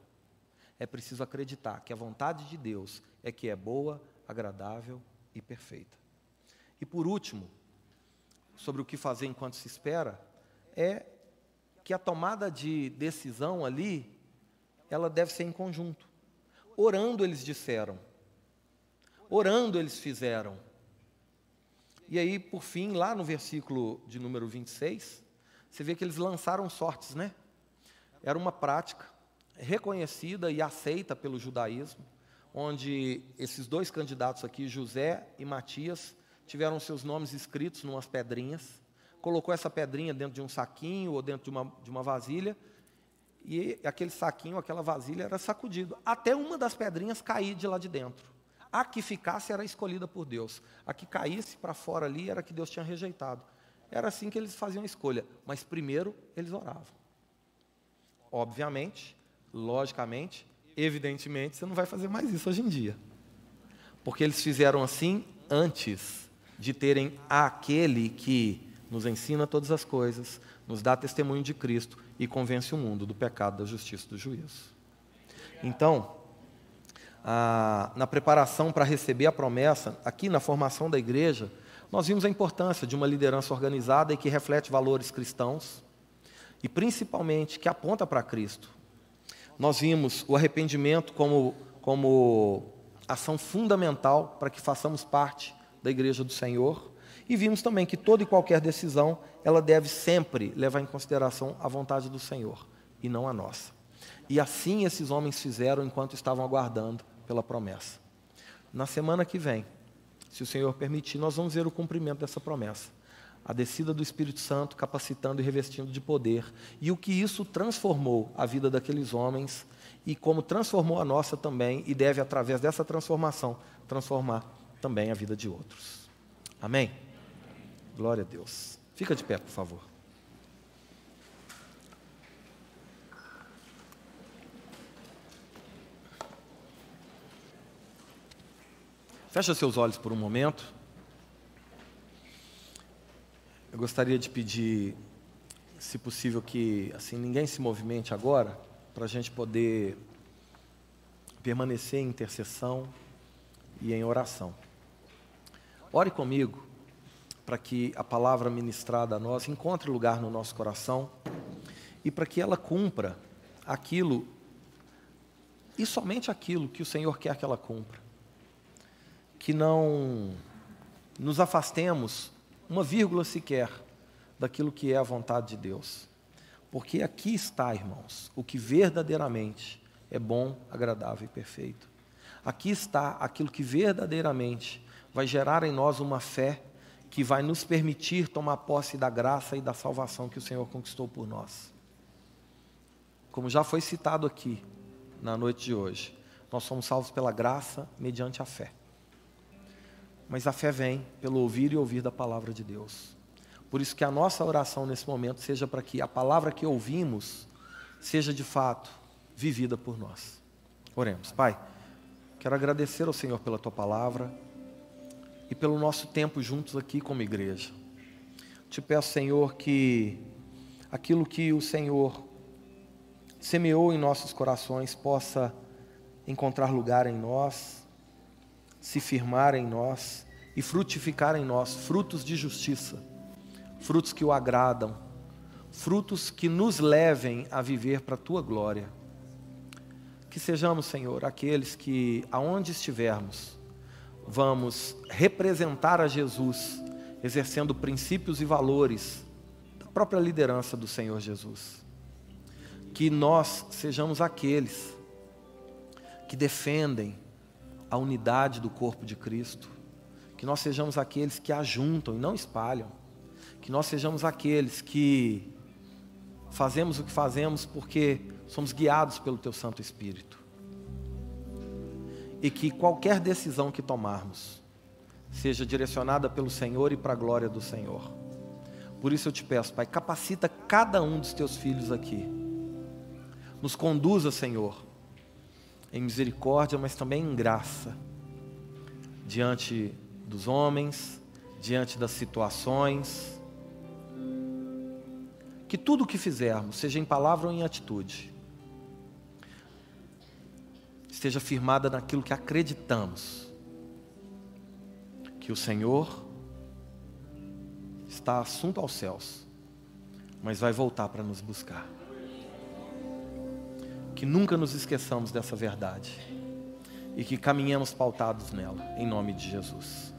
É preciso acreditar que a vontade de Deus é que é boa, agradável e perfeita. E por último, sobre o que fazer enquanto se espera, é que a tomada de decisão ali, ela deve ser em conjunto. Orando eles disseram, orando eles fizeram. E aí, por fim, lá no versículo de número 26, você vê que eles lançaram sortes, né? Era uma prática reconhecida e aceita pelo judaísmo, onde esses dois candidatos aqui, José e Matias, tiveram seus nomes escritos em umas pedrinhas, colocou essa pedrinha dentro de um saquinho ou dentro de uma, de uma vasilha, e aquele saquinho, aquela vasilha era sacudido, até uma das pedrinhas cair de lá de dentro. A que ficasse era escolhida por Deus, a que caísse para fora ali era que Deus tinha rejeitado. Era assim que eles faziam a escolha, mas primeiro eles oravam. Obviamente, logicamente, evidentemente, você não vai fazer mais isso hoje em dia. Porque eles fizeram assim antes de terem aquele que nos ensina todas as coisas, nos dá testemunho de Cristo e convence o mundo do pecado, da justiça e do juízo. Então, a, na preparação para receber a promessa, aqui na formação da igreja, nós vimos a importância de uma liderança organizada e que reflete valores cristãos e principalmente que aponta para Cristo. Nós vimos o arrependimento como, como ação fundamental para que façamos parte da igreja do Senhor. E vimos também que toda e qualquer decisão, ela deve sempre levar em consideração a vontade do Senhor e não a nossa. E assim esses homens fizeram enquanto estavam aguardando pela promessa. Na semana que vem, se o Senhor permitir, nós vamos ver o cumprimento dessa promessa. A descida do Espírito Santo capacitando e revestindo de poder. E o que isso transformou a vida daqueles homens e como transformou a nossa também, e deve, através dessa transformação, transformar também a vida de outros. Amém? Glória a Deus. Fica de pé, por favor. Fecha seus olhos por um momento. Eu gostaria de pedir, se possível, que assim ninguém se movimente agora, para a gente poder permanecer em intercessão e em oração. Ore comigo para que a palavra ministrada a nós encontre lugar no nosso coração e para que ela cumpra aquilo e somente aquilo que o Senhor quer que ela cumpra. Que não nos afastemos uma vírgula sequer daquilo que é a vontade de Deus. Porque aqui está, irmãos, o que verdadeiramente é bom, agradável e perfeito. Aqui está aquilo que verdadeiramente vai gerar em nós uma fé que vai nos permitir tomar posse da graça e da salvação que o Senhor conquistou por nós. Como já foi citado aqui na noite de hoje, nós somos salvos pela graça mediante a fé. Mas a fé vem pelo ouvir e ouvir da palavra de Deus. Por isso que a nossa oração nesse momento seja para que a palavra que ouvimos seja de fato vivida por nós. Oremos. Pai, quero agradecer ao Senhor pela tua palavra e pelo nosso tempo juntos aqui como igreja. Te peço, Senhor, que aquilo que o Senhor semeou em nossos corações possa encontrar lugar em nós se firmar em nós e frutificar em nós frutos de justiça, frutos que o agradam, frutos que nos levem a viver para a tua glória. Que sejamos, Senhor, aqueles que, aonde estivermos, vamos representar a Jesus, exercendo princípios e valores da própria liderança do Senhor Jesus. Que nós sejamos aqueles que defendem a unidade do corpo de Cristo, que nós sejamos aqueles que ajuntam e não espalham, que nós sejamos aqueles que fazemos o que fazemos porque somos guiados pelo Teu Santo Espírito. E que qualquer decisão que tomarmos seja direcionada pelo Senhor e para a glória do Senhor. Por isso eu te peço, Pai, capacita cada um dos teus filhos aqui. Nos conduza, Senhor, em misericórdia, mas também em graça, diante dos homens, diante das situações. Que tudo o que fizermos, seja em palavra ou em atitude, esteja firmada naquilo que acreditamos, que o Senhor está assunto aos céus, mas vai voltar para nos buscar que nunca nos esqueçamos dessa verdade e que caminhemos pautados nela, em nome de Jesus.